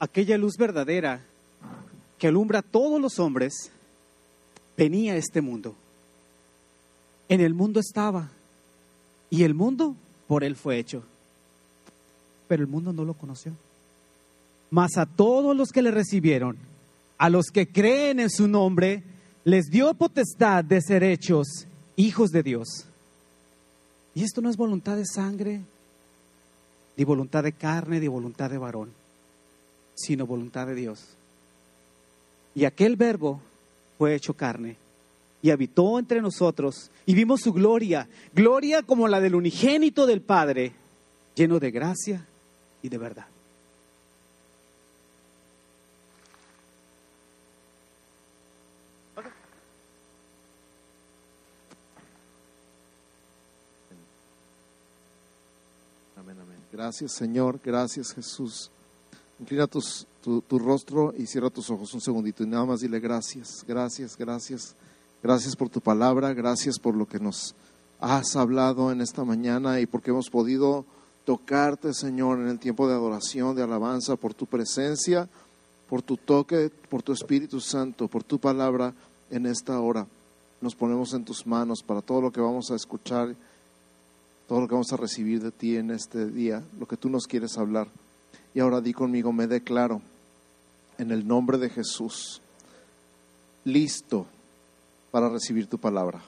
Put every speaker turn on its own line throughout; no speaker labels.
aquella luz verdadera que alumbra a todos los hombres, venía a este mundo. En el mundo estaba y el mundo por él fue hecho. Pero el mundo no lo conoció. Mas a todos los que le recibieron, a los que creen en su nombre, les dio potestad de ser hechos hijos de Dios. Y esto no es voluntad de sangre, ni voluntad de carne, ni voluntad de varón, sino voluntad de Dios. Y aquel verbo fue hecho carne y habitó entre nosotros y vimos su gloria, gloria como la del unigénito del Padre, lleno de gracia y de verdad.
Amén, amén. Gracias Señor, gracias Jesús. Inclina tu, rostro y cierra tus ojos un segundito y nada más dile gracias, gracias, gracias. Gracias por tu palabra, gracias por lo que nos has hablado en esta mañana y porque hemos podido tocarte, Señor, en el tiempo de adoración, de alabanza, por tu presencia, por tu toque, por tu Espíritu Santo, por tu palabra en esta hora. Nos ponemos en tus manos para todo lo que vamos a escuchar, todo lo que vamos a recibir de ti en este día, lo que tú nos quieres hablar. Y ahora di conmigo, me declaro en el nombre de Jesús, listo para recibir tu palabra.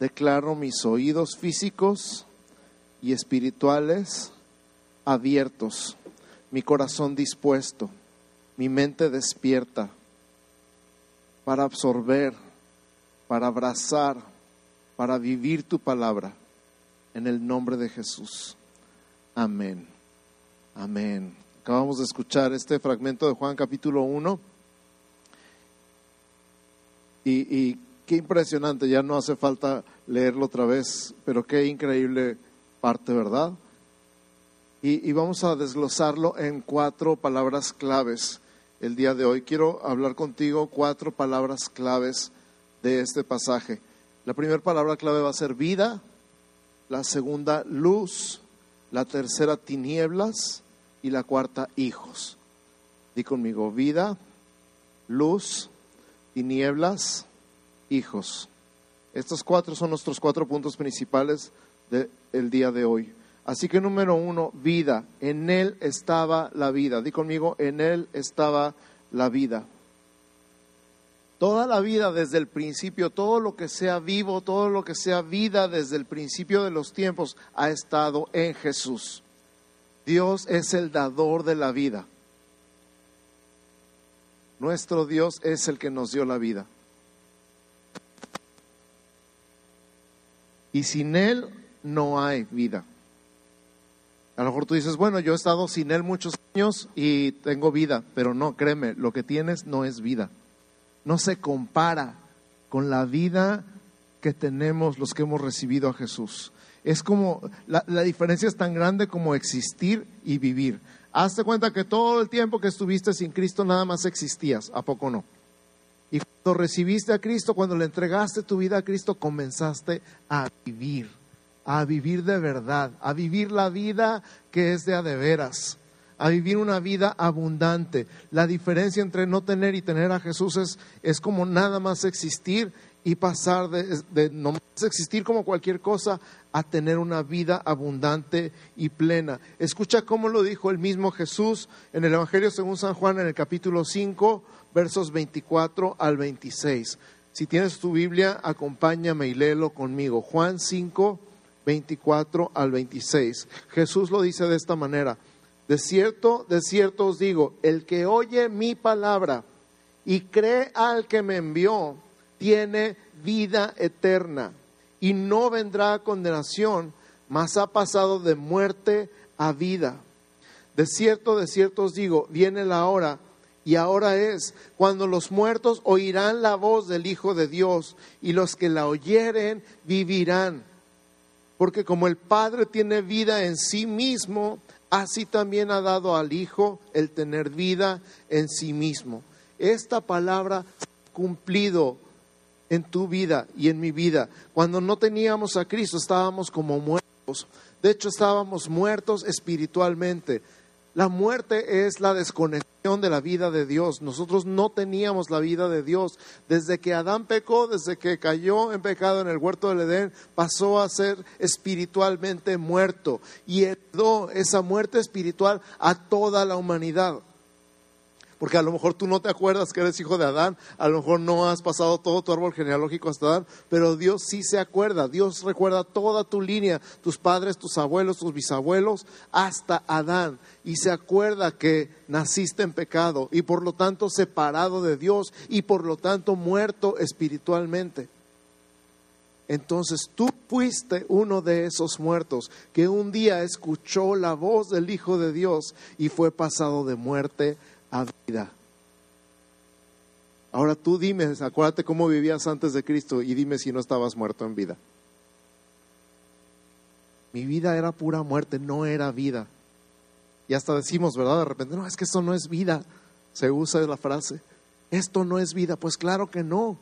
Declaro mis oídos físicos y espirituales abiertos, mi corazón dispuesto, mi mente despierta para absorber, para abrazar, para vivir tu palabra. En el nombre de Jesús. Amén. Amén. Acabamos de escuchar este fragmento de Juan capítulo 1 y, qué impresionante, ya no hace falta leerlo otra vez, pero qué increíble parte, ¿verdad? Y, vamos a desglosarlo en cuatro palabras claves el día de hoy. Quiero hablar contigo cuatro palabras claves de este pasaje. La primera palabra clave va a ser vida, la segunda luz, la tercera tinieblas y la cuarta hijos. Di conmigo, vida, luz, tinieblas, hijos. Estos cuatro son nuestros cuatro puntos principales del día de hoy. Así que número uno, vida. En Él estaba la vida. Di conmigo, en Él estaba la vida. Toda la vida desde el principio, todo lo que sea vivo, todo lo que sea vida desde el principio de los tiempos ha estado en Jesús. Dios es el dador de la vida. Nuestro Dios es el que nos dio la vida. Y sin Él no hay vida. A lo mejor tú dices, bueno, yo he estado sin Él muchos años y tengo vida, pero no, créeme, lo que tienes no es vida. No se compara con la vida que tenemos los que hemos recibido a Jesús. Es como, la, diferencia es tan grande como existir y vivir. Hazte cuenta que todo el tiempo que estuviste sin Cristo nada más existías, ¿a poco no? Y cuando recibiste a Cristo, cuando le entregaste tu vida a Cristo, comenzaste a vivir, a vivir de verdad, a vivir la vida que es de a de veras, a vivir una vida abundante. La diferencia entre no tener y tener a Jesús es, es como nada más existir y pasar de, de no más existir como cualquier cosa a tener una vida abundante y plena. Escucha cómo lo dijo el mismo Jesús en el Evangelio según San Juan en el capítulo 5, versos 24 al 26. Si tienes tu Biblia, acompáñame y léelo conmigo. Juan 5, 24 al 26. Jesús lo dice de esta manera. De cierto, de cierto os digo, el que oye mi palabra y cree al que me envió, tiene vida eterna y no vendrá a condenación, mas ha pasado de muerte a vida. De cierto, de cierto os digo, viene la hora y ahora es cuando los muertos oirán la voz del Hijo de Dios y los que la oyeren vivirán. Porque como el Padre tiene vida en sí mismo, así también ha dado al Hijo el tener vida en sí mismo. Esta palabra cumplido en tu vida y en mi vida. Cuando no teníamos a Cristo estábamos como muertos. De hecho estábamos muertos espiritualmente La muerte es la desconexión de la vida de Dios. Nosotros no teníamos la vida de Dios. Desde que Adán pecó, desde que cayó en pecado en el huerto del Edén, pasó a ser espiritualmente muerto y heredó esa muerte espiritual a toda la humanidad porque a lo mejor tú no te acuerdas que eres hijo de Adán, a lo mejor no has pasado todo tu árbol genealógico hasta Adán, pero Dios sí se acuerda, Dios recuerda toda tu línea, tus padres, tus abuelos, tus bisabuelos, hasta Adán, y se acuerda que naciste en pecado y por lo tanto separado de Dios y por lo tanto muerto espiritualmente. Entonces tú fuiste uno de esos muertos que un día escuchó la voz del Hijo de Dios y fue pasado de muerte a vida. Ahora tú dime, acuérdate cómo vivías antes de Cristo y dime si no estabas muerto en vida. Mi vida era pura muerte, no era vida. Y hasta decimos, ¿verdad? De repente, no, es que esto no es vida. Se usa la frase, esto no es vida. Pues claro que no.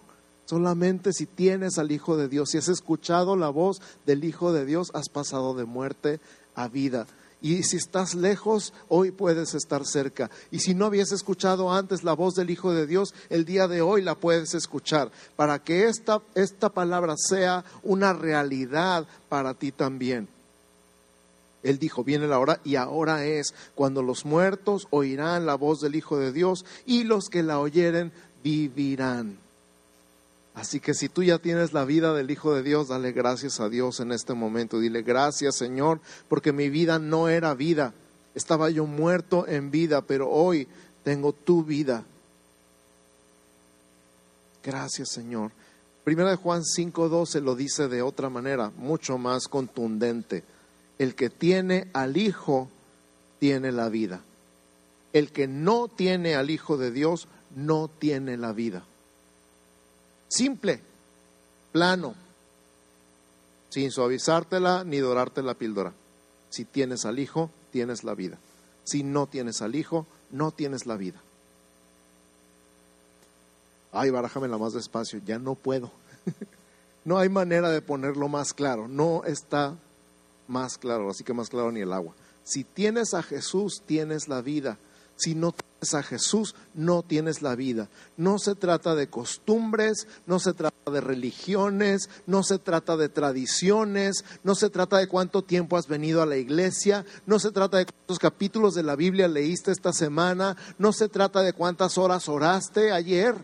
Solamente si tienes al Hijo de Dios, si has escuchado la voz del Hijo de Dios, has pasado de muerte a vida. Y si estás lejos, hoy puedes estar cerca. Y si no habías escuchado antes la voz del Hijo de Dios, el día de hoy la puedes escuchar para que esta, esta palabra sea una realidad para ti también. Él dijo, viene la hora y ahora es cuando los muertos oirán la voz del Hijo de Dios y los que la oyeren vivirán. Así que si tú ya tienes la vida del Hijo de Dios, dale gracias a Dios en este momento. Dile gracias Señor, porque mi vida no era vida. Estaba yo muerto en vida, pero hoy tengo tu vida. Gracias Señor. Primera de Juan 5:12 lo dice de otra manera, mucho más contundente. El que tiene al Hijo tiene la vida. El que no tiene al Hijo de Dios no tiene la vida. Simple, plano, sin suavizártela ni dorarte la píldora. Si tienes al Hijo, tienes la vida. Si no tienes al Hijo, no tienes la vida. Ay, barájamela más despacio, ya no puedo. no hay manera de ponerlo más claro, no está más claro, así que más claro ni el agua. Si tienes a Jesús, tienes la vida. Si no tienes a Jesús, no tienes la vida. No se trata de costumbres, no se trata de religiones, no se trata de tradiciones, no se trata de cuánto tiempo has venido a la iglesia, no se trata de cuántos capítulos de la Biblia leíste esta semana, no se trata de cuántas horas oraste ayer.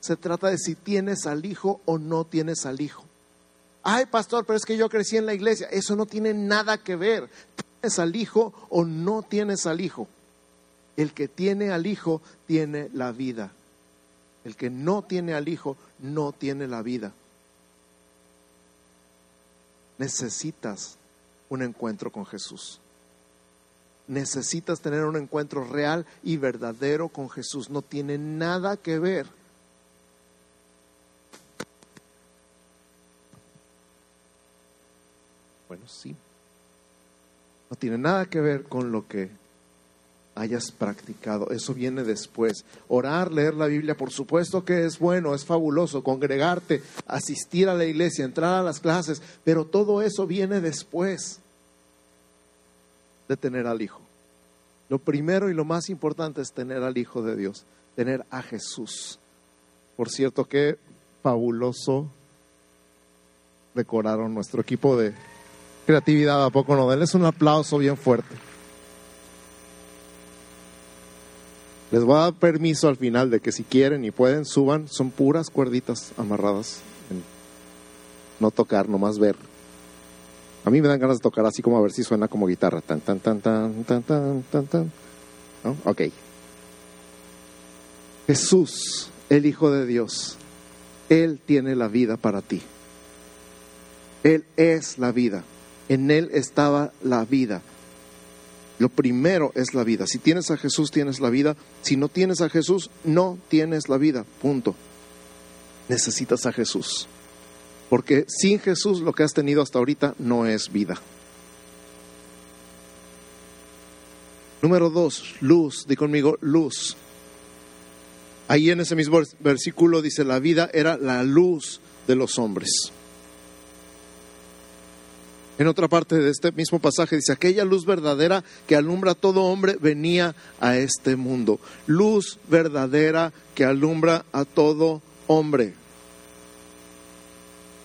Se trata de si tienes al Hijo o no tienes al Hijo. Ay, pastor, pero es que yo crecí en la iglesia. Eso no tiene nada que ver. ¿Tienes al Hijo o no tienes al Hijo? El que tiene al Hijo tiene la vida. El que no tiene al Hijo no tiene la vida. Necesitas un encuentro con Jesús. Necesitas tener un encuentro real y verdadero con Jesús. No tiene nada que ver. Bueno, sí. No tiene nada que ver con lo que hayas practicado. Eso viene después. Orar, leer la Biblia, por supuesto que es bueno, es fabuloso, congregarte, asistir a la iglesia, entrar a las clases, pero todo eso viene después de tener al Hijo. Lo primero y lo más importante es tener al Hijo de Dios, tener a Jesús. Por cierto, qué fabuloso decoraron nuestro equipo de creatividad, ¿a poco no? Denles un aplauso bien fuerte. Les voy a dar permiso al final de que si quieren y pueden, suban. Son puras cuerditas amarradas. no tocar, nomás ver. A mí me dan ganas de tocar así como a ver si suena como guitarra. Tan, tan, tan, tan, tan, tan, tan, tan. ¿No? Ok. Jesús, el Hijo de Dios, Él tiene la vida para ti. Él es la vida. En Él estaba la vida. Lo primero es la vida. Si tienes a Jesús, tienes la vida. Si no tienes a Jesús, no tienes la vida. Punto. Necesitas a Jesús. Porque sin Jesús lo que has tenido hasta ahorita no es vida. Número dos, luz. Di conmigo, luz. Ahí en ese mismo versículo dice, la vida era la luz de los hombres. En otra parte de este mismo pasaje dice, aquella luz verdadera que alumbra a todo hombre venía a este mundo. Luz verdadera que alumbra a todo hombre.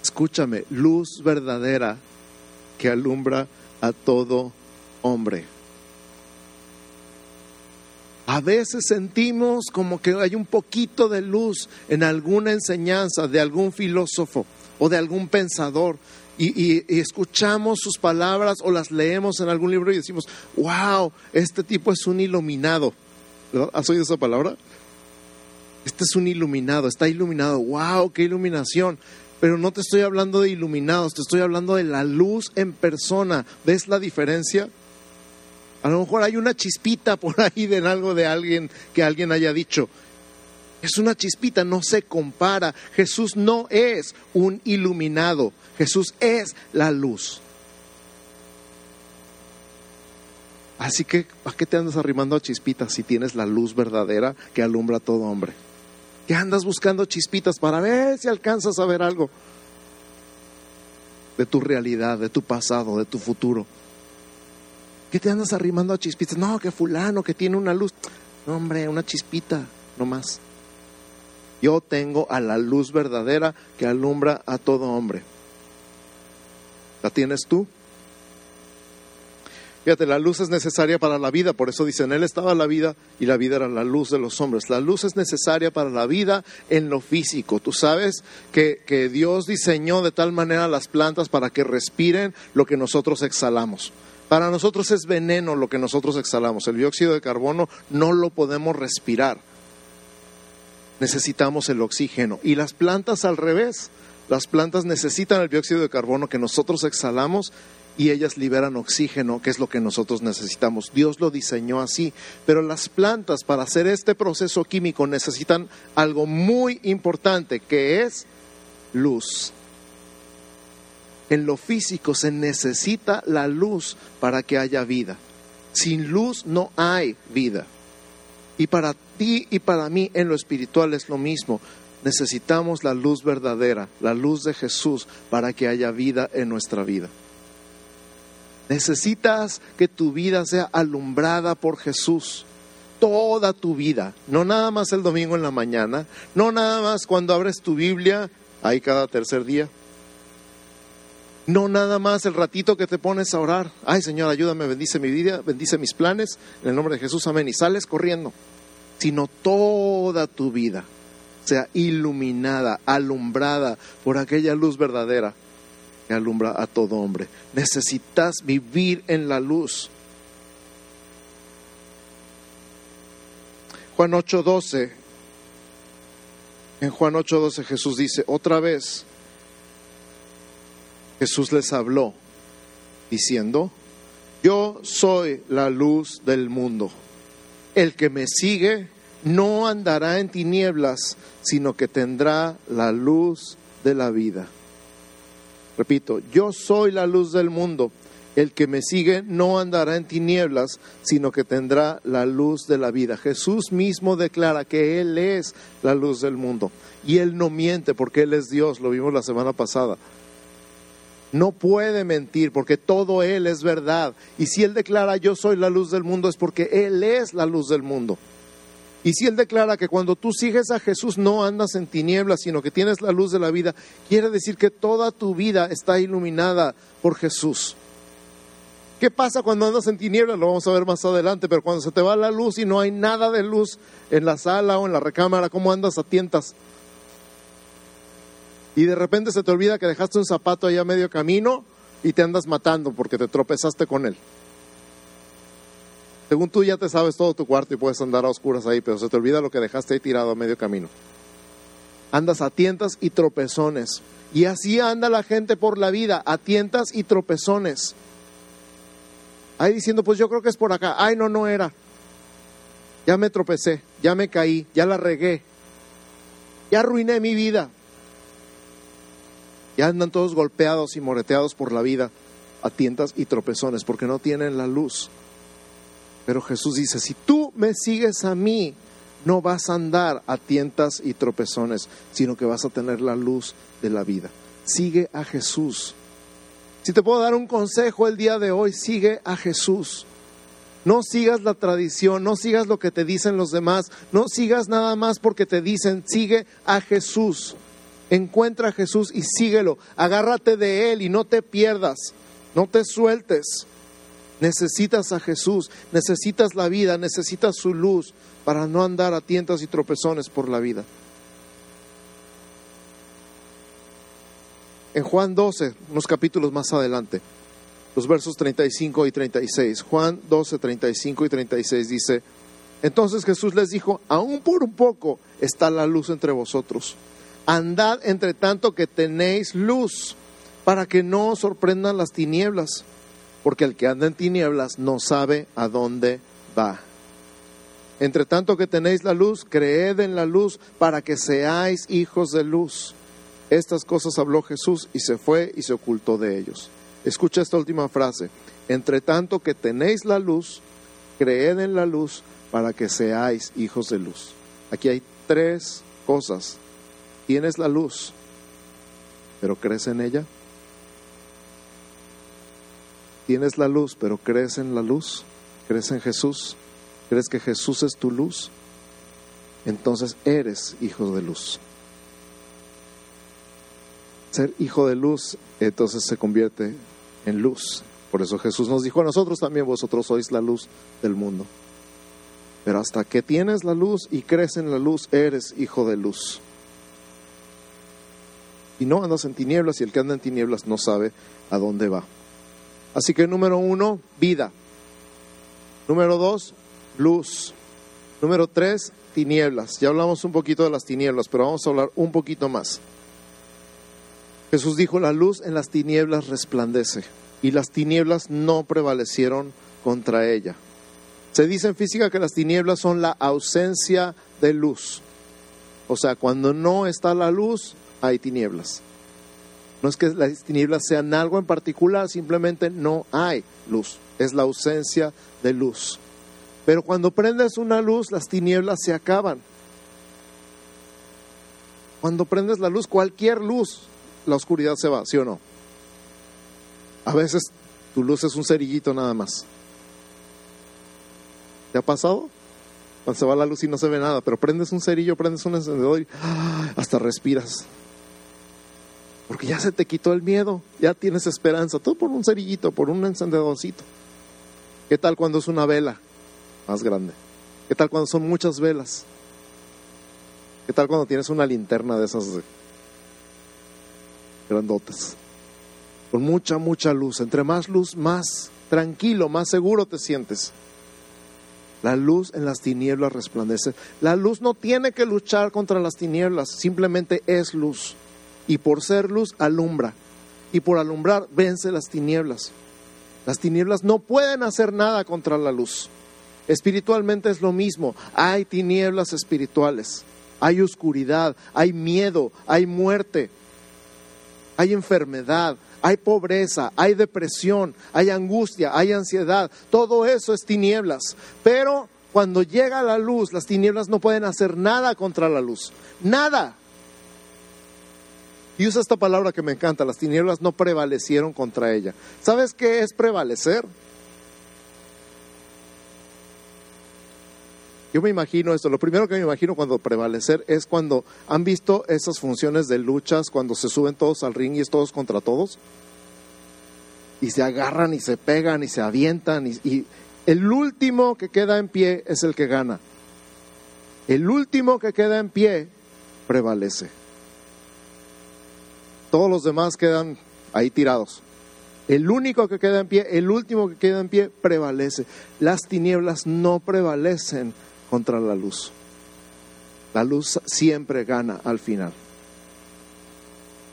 Escúchame, luz verdadera que alumbra a todo hombre. A veces sentimos como que hay un poquito de luz en alguna enseñanza de algún filósofo o de algún pensador y, escuchamos sus palabras o las leemos en algún libro y decimos, wow, este tipo es un iluminado. ¿Has oído esa palabra? Este es un iluminado, está iluminado, wow, qué iluminación. Pero no te estoy hablando de iluminados, te estoy hablando de la luz en persona. ¿Ves la diferencia? A lo mejor hay una chispita por ahí de algo de alguien que alguien haya dicho. Es una chispita, no se compara. Jesús no es un iluminado, Jesús es la luz. Así que, ¿a qué te andas arrimando a chispitas si tienes la luz verdadera que alumbra a todo hombre? ¿Qué andas buscando chispitas para ver si alcanzas a ver algo de tu realidad, de tu pasado, de tu futuro? ¿Qué te andas arrimando a chispitas? No, que fulano, que tiene una luz. No, hombre, una chispita, no más. Yo tengo a la luz verdadera que alumbra a todo hombre. ¿La tienes tú? Fíjate, la luz es necesaria para la vida, por eso dicen, Él estaba la vida y la vida era la luz de los hombres. La luz es necesaria para la vida en lo físico. Tú sabes que, que Dios diseñó de tal manera las plantas para que respiren lo que nosotros exhalamos. Para nosotros es veneno lo que nosotros exhalamos. El dióxido de carbono no lo podemos respirar. Necesitamos el oxígeno. Y las plantas al revés. Las plantas necesitan el dióxido de carbono que nosotros exhalamos y ellas liberan oxígeno, que es lo que nosotros necesitamos. Dios lo diseñó así, pero las plantas para hacer este proceso químico necesitan algo muy importante, que es luz. En lo físico se necesita la luz para que haya vida. Sin luz no hay vida. Y para ti y para mí en lo espiritual es lo mismo. Necesitamos la luz verdadera, la luz de Jesús, para que haya vida en nuestra vida. Necesitas que tu vida sea alumbrada por Jesús. Toda tu vida, no nada más el domingo en la mañana, no nada más cuando abres tu Biblia, ahí cada tercer día. No nada más el ratito que te pones a orar. Ay Señor, ayúdame, bendice mi vida, bendice mis planes. En el nombre de Jesús, amén. Y sales corriendo. Sino toda tu vida sea iluminada, alumbrada por aquella luz verdadera que alumbra a todo hombre. Necesitas vivir en la luz. Juan 8:12. En Juan 8:12 Jesús dice, otra vez, Jesús les habló diciendo, yo soy la luz del mundo. El que me sigue no andará en tinieblas, sino que tendrá la luz de la vida. Repito, yo soy la luz del mundo. El que me sigue no andará en tinieblas, sino que tendrá la luz de la vida. Jesús mismo declara que Él es la luz del mundo. Y Él no miente porque Él es Dios, lo vimos la semana pasada. No puede mentir porque todo Él es verdad. Y si Él declara yo soy la luz del mundo es porque Él es la luz del mundo. Y si Él declara que cuando tú sigues a Jesús no andas en tinieblas, sino que tienes la luz de la vida, quiere decir que toda tu vida está iluminada por Jesús. ¿Qué pasa cuando andas en tinieblas? Lo vamos a ver más adelante, pero cuando se te va la luz y no hay nada de luz en la sala o en la recámara, ¿cómo andas a tientas? Y de repente se te olvida que dejaste un zapato allá a medio camino y te andas matando porque te tropezaste con él. Según tú ya te sabes todo tu cuarto y puedes andar a oscuras ahí, pero se te olvida lo que dejaste ahí tirado a medio camino. Andas a tientas y tropezones. Y así anda la gente por la vida, a tientas y tropezones. Ahí diciendo, pues yo creo que es por acá. Ay, no, no era. Ya me tropecé, ya me caí, ya la regué. Ya arruiné mi vida. Ya andan todos golpeados y moreteados por la vida, a tientas y tropezones, porque no tienen la luz. Pero Jesús dice, si tú me sigues a mí, no vas a andar a tientas y tropezones, sino que vas a tener la luz de la vida. Sigue a Jesús. Si te puedo dar un consejo el día de hoy, sigue a Jesús. No sigas la tradición, no sigas lo que te dicen los demás, no sigas nada más porque te dicen, sigue a Jesús. Encuentra a Jesús y síguelo. Agárrate de Él y no te pierdas, no te sueltes. Necesitas a Jesús, necesitas la vida, necesitas su luz para no andar a tientas y tropezones por la vida. En Juan 12, unos capítulos más adelante, los versos 35 y 36, Juan 12, 35 y 36 dice, entonces Jesús les dijo, aún por un poco está la luz entre vosotros. Andad entre tanto que tenéis luz, para que no os sorprendan las tinieblas, porque el que anda en tinieblas no sabe a dónde va. Entre tanto que tenéis la luz, creed en la luz para que seáis hijos de luz. Estas cosas habló Jesús y se fue y se ocultó de ellos. Escucha esta última frase. Entre tanto que tenéis la luz, creed en la luz para que seáis hijos de luz. Aquí hay tres cosas. Tienes la luz, pero crees en ella. Tienes la luz, pero crees en la luz. ¿Crees en Jesús? ¿Crees que Jesús es tu luz? Entonces eres hijo de luz. Ser hijo de luz, entonces se convierte en luz. Por eso Jesús nos dijo a nosotros también, vosotros sois la luz del mundo. Pero hasta que tienes la luz y crees en la luz, eres hijo de luz. Y no andas en tinieblas y el que anda en tinieblas no sabe a dónde va. Así que número uno, vida. Número dos, luz. Número tres, tinieblas. Ya hablamos un poquito de las tinieblas, pero vamos a hablar un poquito más. Jesús dijo, la luz en las tinieblas resplandece y las tinieblas no prevalecieron contra ella. Se dice en física que las tinieblas son la ausencia de luz. O sea, cuando no está la luz, hay tinieblas. No es que las tinieblas sean algo en particular, simplemente no hay luz. Es la ausencia de luz. Pero cuando prendes una luz, las tinieblas se acaban. Cuando prendes la luz, cualquier luz, la oscuridad se va, ¿sí o no? A veces tu luz es un cerillito nada más. ¿Te ha pasado? Cuando se va la luz y no se ve nada, pero prendes un cerillo, prendes un encendedor y ¡ah! hasta respiras. Porque ya se te quitó el miedo, ya tienes esperanza, todo por un cerillito, por un encendedorcito. ¿Qué tal cuando es una vela? más grande? ¿Qué tal cuando son muchas velas? ¿Qué tal cuando tienes una linterna de esas grandotas? Con mucha, mucha luz. Entre más luz, más tranquilo, más seguro te sientes. La luz en las tinieblas resplandece. La luz no tiene que luchar contra las tinieblas, simplemente es luz. Y por ser luz, alumbra. Y por alumbrar, vence las tinieblas. Las tinieblas no pueden hacer nada contra la luz. Espiritualmente es lo mismo. Hay tinieblas espirituales, hay oscuridad, hay miedo, hay muerte, hay enfermedad, hay pobreza, hay depresión, hay angustia, hay ansiedad. Todo eso es tinieblas. Pero cuando llega la luz, las tinieblas no pueden hacer nada contra la luz. Nada. Y usa esta palabra que me encanta, las tinieblas no prevalecieron contra ella. ¿Sabes qué es prevalecer? Yo me imagino esto, lo primero que me imagino cuando prevalecer es cuando han visto esas funciones de luchas, cuando se suben todos al ring y es todos contra todos, y se agarran y se pegan y se avientan, y, y el último que queda en pie es el que gana. El último que queda en pie prevalece. Todos los demás quedan ahí tirados. El único que queda en pie, el último que queda en pie, prevalece. Las tinieblas no prevalecen contra la luz. La luz siempre gana al final.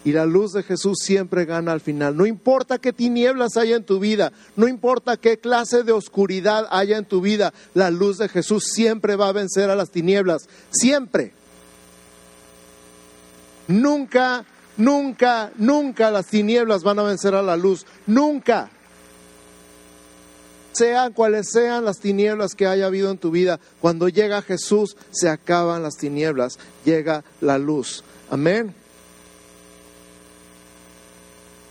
Y la luz de Jesús siempre gana al final. No importa qué tinieblas haya en tu vida, no importa qué clase de oscuridad haya en tu vida, la luz de Jesús siempre va a vencer a las tinieblas. Siempre. Nunca, nunca, nunca las tinieblas van a vencer a la luz. Nunca sean cuales sean las tinieblas que haya habido en tu vida, cuando llega Jesús se acaban las tinieblas, llega la luz. Amén.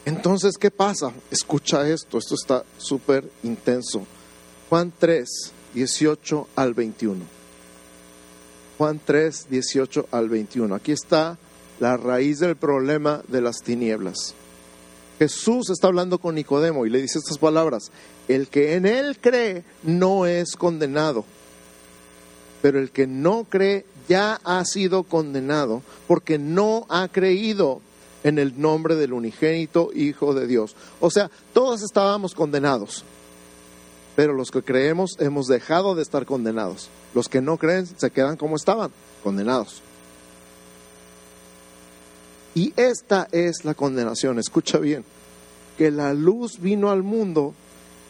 Entonces, ¿qué pasa? Escucha esto, esto está súper intenso. Juan 3, 18 al 21. Juan 3, 18 al 21. Aquí está la raíz del problema de las tinieblas. Jesús está hablando con Nicodemo y le dice estas palabras, el que en él cree no es condenado, pero el que no cree ya ha sido condenado porque no ha creído en el nombre del unigénito Hijo de Dios. O sea, todos estábamos condenados, pero los que creemos hemos dejado de estar condenados. Los que no creen se quedan como estaban, condenados. Y esta es la condenación, escucha bien, que la luz vino al mundo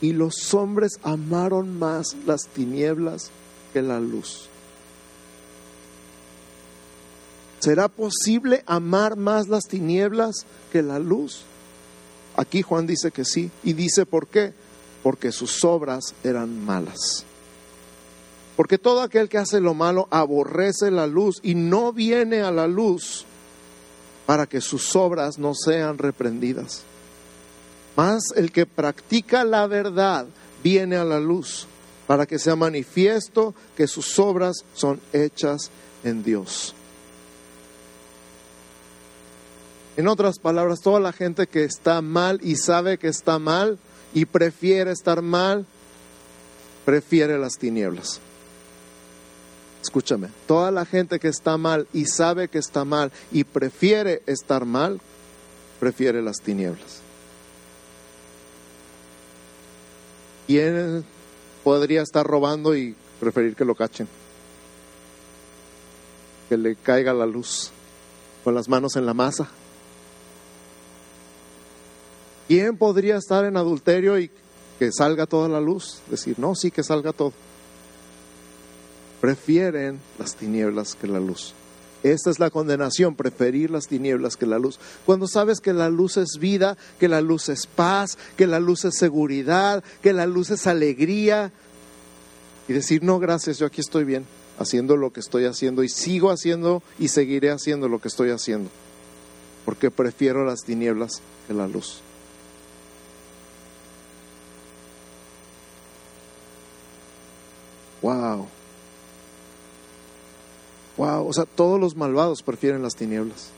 y los hombres amaron más las tinieblas que la luz. ¿Será posible amar más las tinieblas que la luz? Aquí Juan dice que sí. Y dice por qué. Porque sus obras eran malas. Porque todo aquel que hace lo malo aborrece la luz y no viene a la luz para que sus obras no sean reprendidas. Mas el que practica la verdad viene a la luz para que sea manifiesto que sus obras son hechas en Dios. En otras palabras, toda la gente que está mal y sabe que está mal y prefiere estar mal, prefiere las tinieblas. Escúchame, toda la gente que está mal y sabe que está mal y prefiere estar mal, prefiere las tinieblas. ¿Quién podría estar robando y preferir que lo cachen? Que le caiga la luz con las manos en la masa. ¿Quién podría estar en adulterio y que salga toda la luz? Decir, no, sí que salga todo. Prefieren las tinieblas que la luz. Esta es la condenación, preferir las tinieblas que la luz. Cuando sabes que la luz es vida, que la luz es paz, que la luz es seguridad, que la luz es alegría, y decir, no, gracias, yo aquí estoy bien, haciendo lo que estoy haciendo y sigo haciendo y seguiré haciendo lo que estoy haciendo, porque prefiero las tinieblas que la luz. Wow. Wow, o sea, todos los malvados prefieren las tinieblas.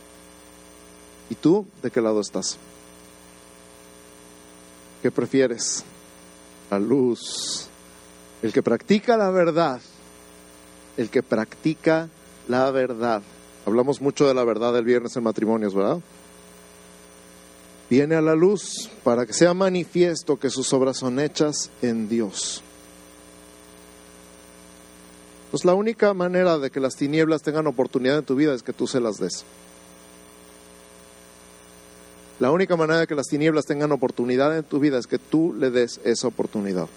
¿Y tú de qué lado estás? ¿Qué prefieres? La luz. El que practica la verdad. El que practica la verdad. Hablamos mucho de la verdad el viernes en matrimonios, ¿verdad? Viene a la luz para que sea manifiesto que sus obras son hechas en Dios. Pues la única manera de que las tinieblas tengan oportunidad en tu vida es que tú se las des. La única manera de que las tinieblas tengan oportunidad en tu vida es que tú le des esa oportunidad.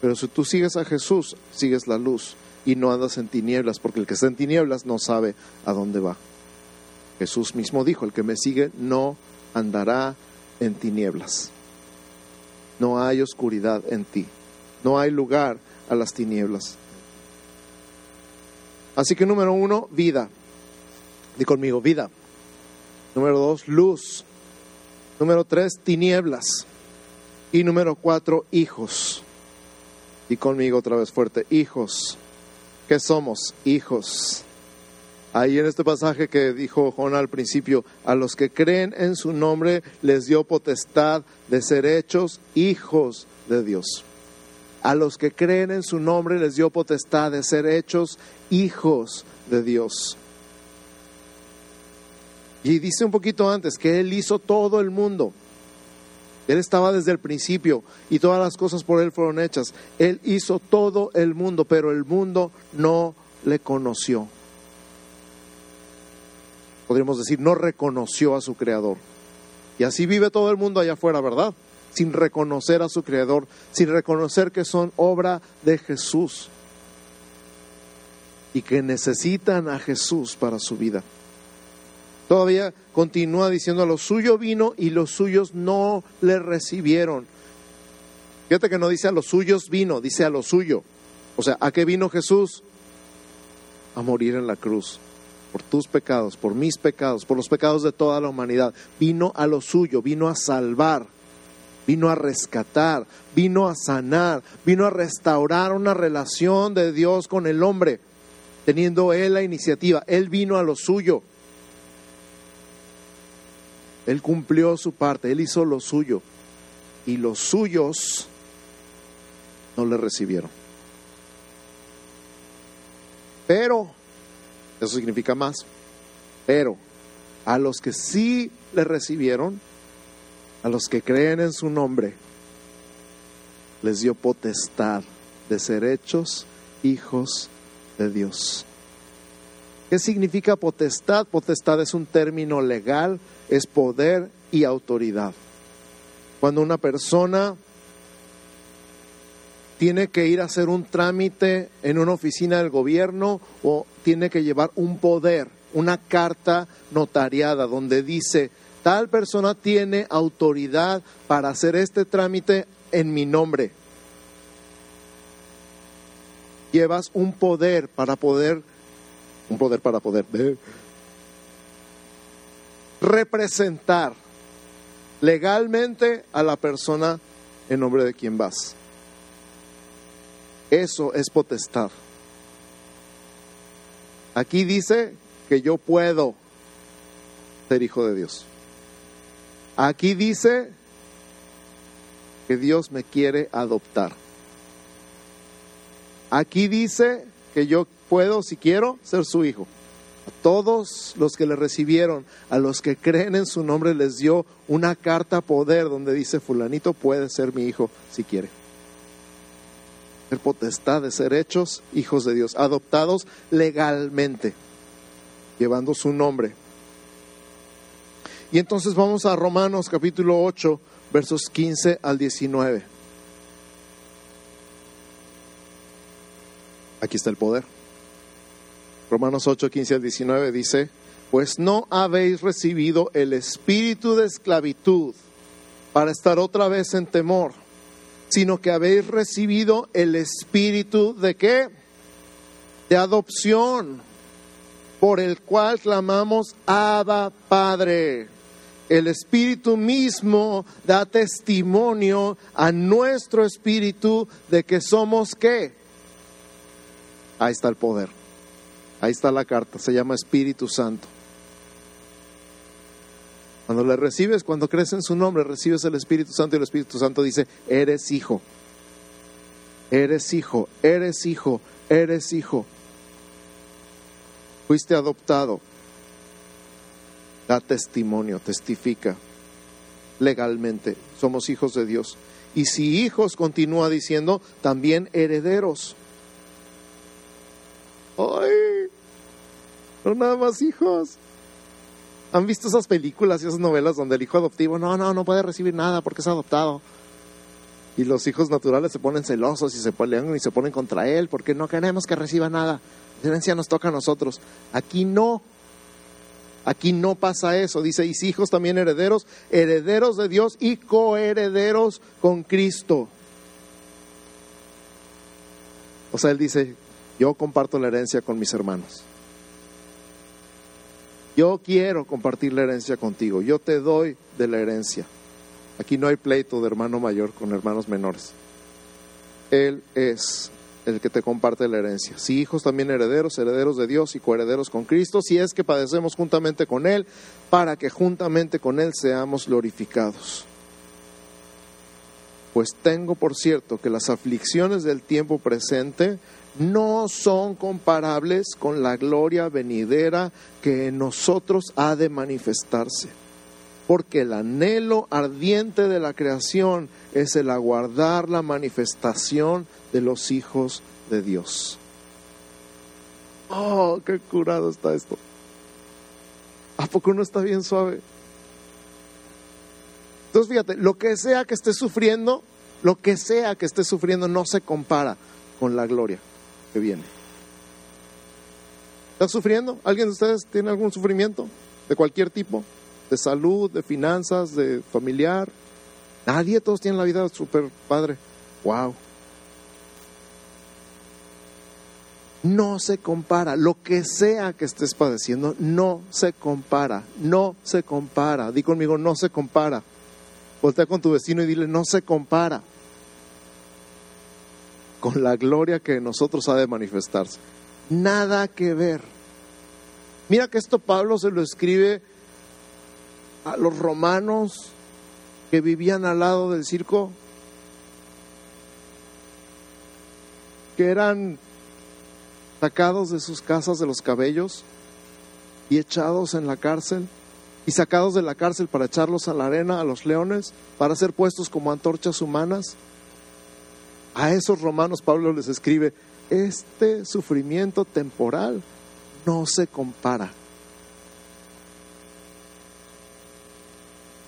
Pero si tú sigues a Jesús, sigues la luz y no andas en tinieblas, porque el que está en tinieblas no sabe a dónde va. Jesús mismo dijo, el que me sigue no andará en tinieblas. No hay oscuridad en ti. No hay lugar a las tinieblas. Así que número uno, vida. Di conmigo, vida. Número dos, luz. Número tres, tinieblas. Y número cuatro, hijos. Y conmigo otra vez fuerte, hijos. ¿Qué somos? Hijos. Ahí en este pasaje que dijo Juan al principio, a los que creen en su nombre les dio potestad de ser hechos hijos de Dios a los que creen en su nombre les dio potestad de ser hechos hijos de Dios. Y dice un poquito antes que Él hizo todo el mundo. Él estaba desde el principio y todas las cosas por Él fueron hechas. Él hizo todo el mundo, pero el mundo no le conoció. Podríamos decir, no reconoció a su Creador. Y así vive todo el mundo allá afuera, ¿verdad? Sin reconocer a su Creador, sin reconocer que son obra de Jesús y que necesitan a Jesús para su vida. Todavía continúa diciendo, a lo suyo vino y los suyos no le recibieron. Fíjate que no dice a los suyos vino, dice a lo suyo. O sea, ¿a qué vino Jesús? A morir en la cruz. por tus pecados, por mis pecados, por los pecados de toda la humanidad. Vino a lo suyo, vino a salvar, vino a rescatar, vino a sanar, vino a restaurar una relación de Dios con el hombre, teniendo Él la iniciativa. Él vino a lo suyo. Él cumplió su parte, Él hizo lo suyo. Y los suyos no le recibieron. Pero, eso significa más, pero a los que sí le recibieron, a los que creen en su nombre, les dio potestad de ser hechos hijos de Dios. ¿Qué significa potestad? Potestad es un término legal, es poder y autoridad. Cuando una persona tiene que ir a hacer un trámite en una oficina del gobierno o tiene que llevar un poder, una carta notariada donde dice, tal persona tiene autoridad para hacer este trámite en mi nombre. Llevas un poder para poder, un poder para poder representar legalmente a la persona en nombre de quien vas. Eso es potestad. Aquí dice que yo puedo ser hijo de Dios. Aquí dice que Dios me quiere adoptar. Aquí dice que yo puedo, si quiero, ser su hijo. A todos los que le recibieron, a los que creen en su nombre, les dio una carta poder donde dice, fulanito puede ser mi hijo si quiere. El potestad de ser hechos hijos de Dios, adoptados legalmente, llevando su nombre. Y entonces vamos a Romanos capítulo 8, versos 15 al 19. Aquí está el poder. Romanos 8, 15 al 19 dice, pues no habéis recibido el espíritu de esclavitud para estar otra vez en temor, sino que habéis recibido el espíritu de qué? De adopción, por el cual clamamos, Abba Padre. El Espíritu mismo da testimonio a nuestro espíritu de que somos qué. Ahí está el poder. Ahí está la carta. Se llama Espíritu Santo. Cuando le recibes, cuando crees en su nombre, recibes el Espíritu Santo y el Espíritu Santo dice, eres hijo. Eres hijo, eres hijo, eres hijo. Fuiste adoptado da testimonio, testifica legalmente, somos hijos de Dios. Y si hijos, continúa diciendo, también herederos. ¡Ay! No nada más hijos. ¿Han visto esas películas y esas novelas donde el hijo adoptivo, no, no, no puede recibir nada porque es adoptado? Y los hijos naturales se ponen celosos y se pelean y se ponen contra él porque no queremos que reciba nada. La herencia nos toca a nosotros. Aquí no. Aquí no pasa eso. Dice, y hijos también herederos, herederos de Dios y coherederos con Cristo. O sea, él dice, yo comparto la herencia con mis hermanos. Yo quiero compartir la herencia contigo. Yo te doy de la herencia. Aquí no hay pleito de hermano mayor con hermanos menores. Él es el que te comparte la herencia. Si hijos también herederos, herederos de Dios y coherederos con Cristo, si es que padecemos juntamente con Él, para que juntamente con Él seamos glorificados. Pues tengo por cierto que las aflicciones del tiempo presente no son comparables con la gloria venidera que en nosotros ha de manifestarse. Porque el anhelo ardiente de la creación es el aguardar la manifestación de los hijos de Dios. Oh, qué curado está esto. ¿A poco no está bien suave? Entonces fíjate, lo que sea que esté sufriendo, lo que sea que esté sufriendo no se compara con la gloria que viene. ¿Está sufriendo? ¿Alguien de ustedes tiene algún sufrimiento de cualquier tipo? ¿De salud, de finanzas, de familiar? Nadie, todos tienen la vida súper padre. Wow. no se compara. Lo que sea que estés padeciendo, no se compara. No se compara. Di conmigo, no se compara. Voltea con tu vecino y dile, no se compara con la gloria que nosotros ha de manifestarse. Nada que ver. Mira que esto Pablo se lo escribe a los romanos que vivían al lado del circo, que eran sacados de sus casas de los cabellos y echados en la cárcel y sacados de la cárcel para echarlos a la arena, a los leones, para ser puestos como antorchas humanas. A esos romanos Pablo les escribe, este sufrimiento temporal no se compara.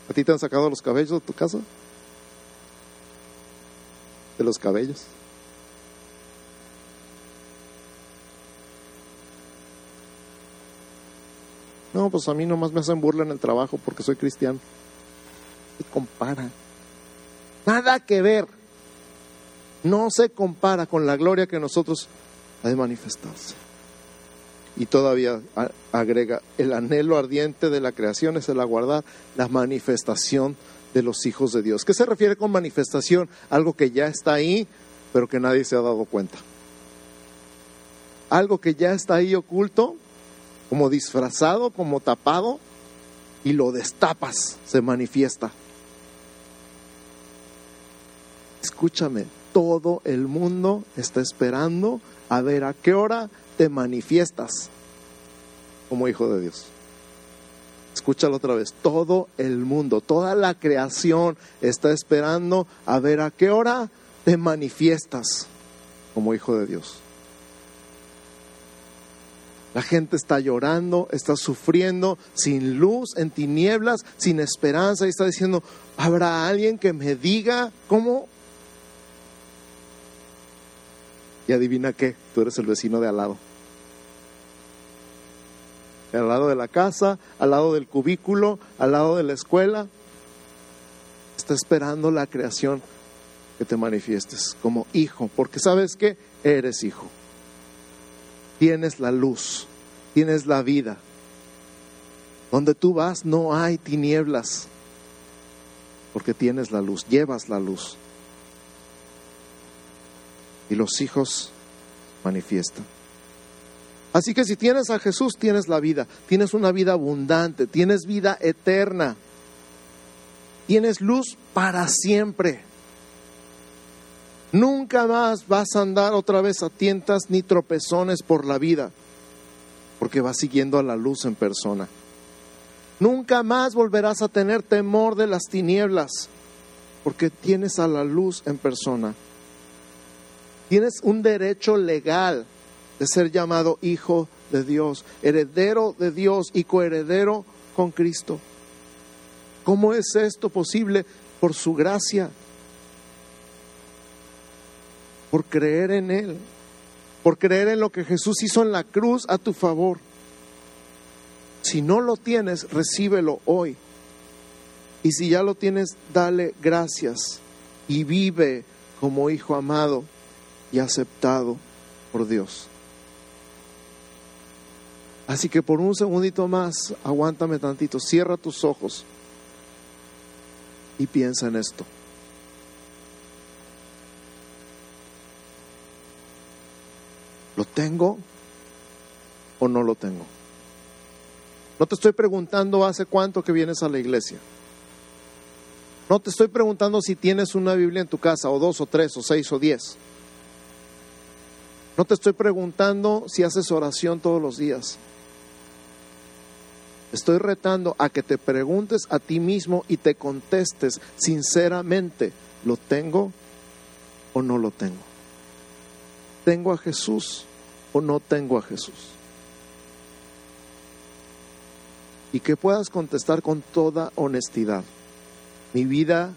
¿A ti te han sacado los cabellos de tu casa? De los cabellos. No, pues a mí nomás me hacen burla en el trabajo porque soy cristiano. Se compara. Nada que ver. No se compara con la gloria que nosotros ha de manifestarse. Y todavía agrega, el anhelo ardiente de la creación es el aguardar la manifestación de los hijos de Dios. ¿Qué se refiere con manifestación? Algo que ya está ahí, pero que nadie se ha dado cuenta. Algo que ya está ahí oculto, como disfrazado, como tapado, y lo destapas, se manifiesta. Escúchame, todo el mundo está esperando a ver a qué hora te manifiestas como hijo de Dios. Escúchalo otra vez, todo el mundo, toda la creación está esperando a ver a qué hora te manifiestas como hijo de Dios. La gente está llorando, está sufriendo, sin luz, en tinieblas, sin esperanza, y está diciendo, ¿habrá alguien que me diga cómo? Y adivina qué, tú eres el vecino de al lado. Al lado de la casa, al lado del cubículo, al lado de la escuela. Está esperando la creación que te manifiestes como hijo, porque sabes que eres hijo tienes la luz, tienes la vida. Donde tú vas no hay tinieblas, porque tienes la luz, llevas la luz. Y los hijos manifiestan. Así que si tienes a Jesús, tienes la vida, tienes una vida abundante, tienes vida eterna, tienes luz para siempre. Nunca más vas a andar otra vez a tientas ni tropezones por la vida, porque vas siguiendo a la luz en persona. Nunca más volverás a tener temor de las tinieblas, porque tienes a la luz en persona. Tienes un derecho legal de ser llamado hijo de Dios, heredero de Dios y coheredero con Cristo. ¿Cómo es esto posible? Por su gracia por creer en Él, por creer en lo que Jesús hizo en la cruz a tu favor. Si no lo tienes, recíbelo hoy. Y si ya lo tienes, dale gracias y vive como hijo amado y aceptado por Dios. Así que por un segundito más, aguántame tantito, cierra tus ojos y piensa en esto. ¿Lo tengo o no lo tengo? No te estoy preguntando hace cuánto que vienes a la iglesia. No te estoy preguntando si tienes una Biblia en tu casa, o dos, o tres, o seis, o diez. No te estoy preguntando si haces oración todos los días. Estoy retando a que te preguntes a ti mismo y te contestes sinceramente, ¿lo tengo o no lo tengo? ¿Tengo a Jesús o no tengo a Jesús? Y que puedas contestar con toda honestidad. Mi vida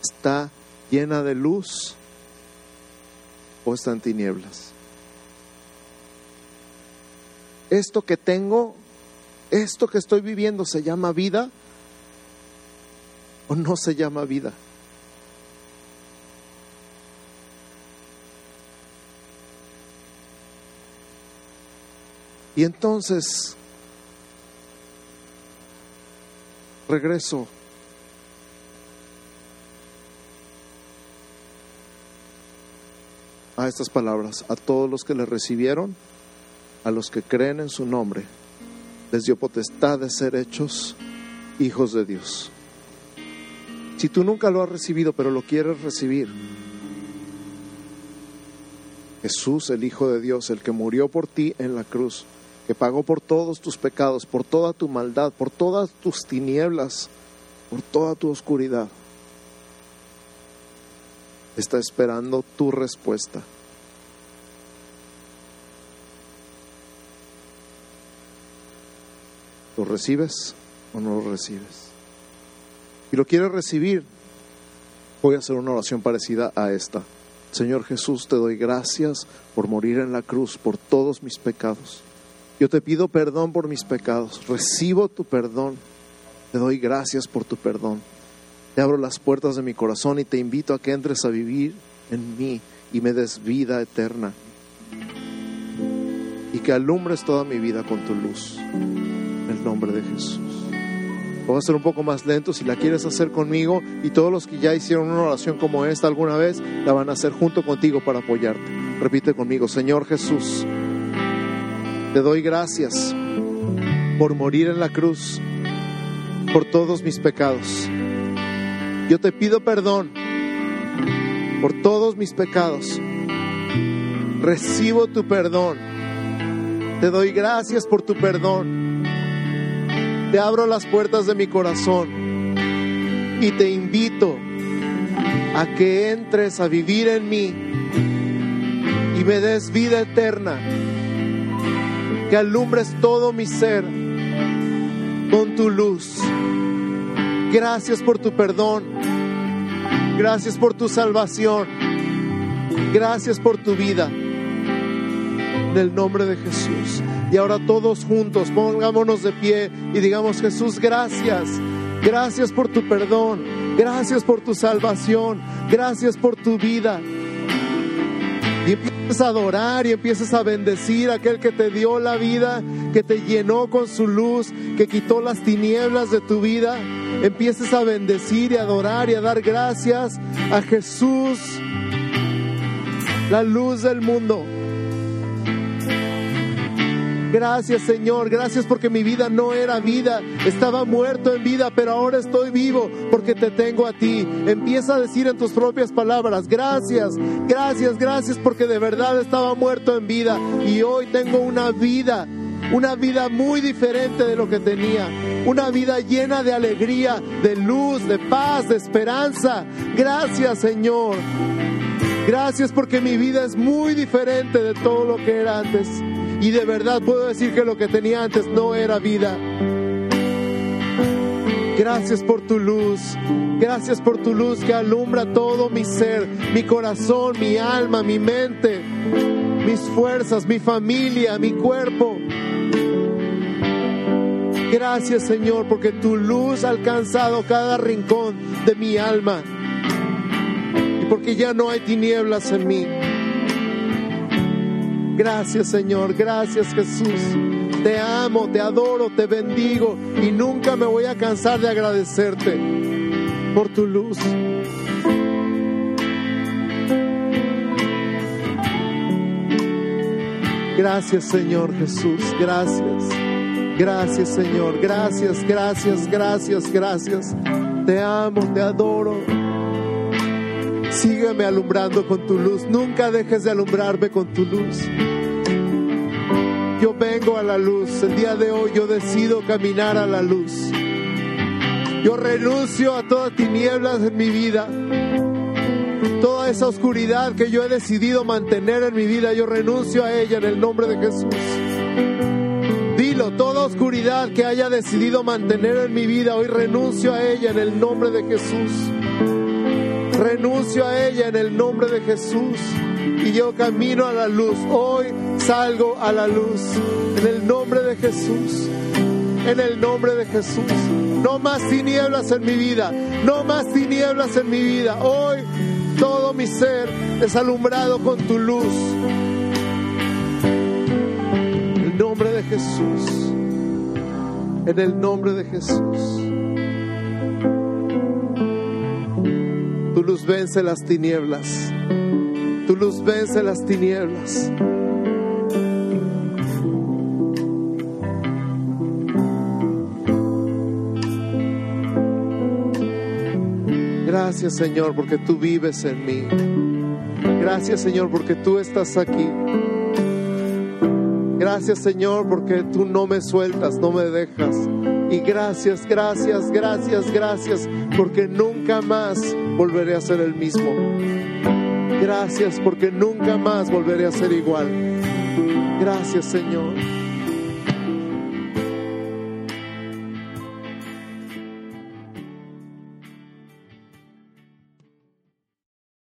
está llena de luz o está en tinieblas. Esto que tengo, esto que estoy viviendo, ¿se llama vida o no se llama vida? Y entonces regreso a estas palabras, a todos los que le recibieron, a los que creen en su nombre, les dio potestad de ser hechos hijos de Dios. Si tú nunca lo has recibido, pero lo quieres recibir, Jesús, el Hijo de Dios, el que murió por ti en la cruz, que pagó por todos tus pecados, por toda tu maldad, por todas tus tinieblas, por toda tu oscuridad, está esperando tu respuesta. ¿Lo recibes o no lo recibes? Si lo quieres recibir, voy a hacer una oración parecida a esta. Señor Jesús, te doy gracias por morir en la cruz, por todos mis pecados. Yo te pido perdón por mis pecados. Recibo tu perdón. Te doy gracias por tu perdón. Te abro las puertas de mi corazón y te invito a que entres a vivir en mí y me des vida eterna. Y que alumbres toda mi vida con tu luz. Nombre de Jesús. Voy a ser un poco más lento si la quieres hacer conmigo y todos los que ya hicieron una oración como esta alguna vez la van a hacer junto contigo para apoyarte. Repite conmigo, Señor Jesús, te doy gracias por morir en la cruz, por todos mis pecados. Yo te pido perdón por todos mis pecados. Recibo tu perdón. Te doy gracias por tu perdón te abro las puertas de mi corazón y te invito a que entres a vivir en mí y me des vida eterna, que alumbres todo mi ser con tu luz. Gracias por tu perdón, gracias por tu salvación, gracias por tu vida. En el nombre de Jesús. Y ahora todos juntos pongámonos de pie y digamos, Jesús, gracias. Gracias por tu perdón. Gracias por tu salvación. Gracias por tu vida. Y empiezas a adorar y empiezas a bendecir a aquel que te dio la vida, que te llenó con su luz, que quitó las tinieblas de tu vida. Empieces a bendecir y adorar y a dar gracias a Jesús, la luz del mundo. Gracias Señor, gracias porque mi vida no era vida, estaba muerto en vida, pero ahora estoy vivo porque te tengo a ti. Empieza a decir en tus propias palabras, gracias, gracias, gracias porque de verdad estaba muerto en vida y hoy tengo una vida, una vida muy diferente de lo que tenía, una vida llena de alegría, de luz, de paz, de esperanza. Gracias Señor. Gracias porque mi vida es muy diferente de todo lo que era antes. Y de verdad puedo decir que lo que tenía antes no era vida. Gracias por tu luz. Gracias por tu luz que alumbra todo mi ser, mi corazón, mi alma, mi mente, mis fuerzas, mi familia, mi cuerpo. Gracias Señor porque tu luz ha alcanzado cada rincón de mi alma y porque ya no hay tinieblas en mí. Gracias Señor, gracias Jesús. Te amo, te adoro, te bendigo y nunca me voy a cansar de agradecerte por tu luz. Gracias Señor Jesús, gracias. Gracias Señor, gracias, gracias, gracias, gracias. Te amo, te adoro. Sígueme alumbrando con tu luz. Nunca dejes de alumbrarme con tu luz. Yo vengo a la luz. El día de hoy yo decido caminar a la luz. Yo renuncio a todas tinieblas en mi vida. Toda esa oscuridad que yo he decidido mantener en mi vida, yo renuncio a ella en el nombre de Jesús. Dilo, toda oscuridad que haya decidido mantener en mi vida, hoy renuncio a ella en el nombre de Jesús. Renuncio a ella en el nombre de Jesús y yo camino a la luz. Hoy salgo a la luz en el nombre de Jesús. En el nombre de Jesús. No más tinieblas en mi vida. No más tinieblas en mi vida. Hoy todo mi ser es alumbrado con tu luz. En el nombre de Jesús. En el nombre de Jesús. Tu luz vence las tinieblas. Tu luz vence las tinieblas. Gracias Señor porque tú vives en mí. Gracias Señor porque tú estás aquí. Gracias Señor porque tú no me sueltas, no me dejas. Y gracias, gracias, gracias, gracias porque nunca más volveré a ser el mismo. Gracias porque nunca más volveré a ser igual. Gracias Señor.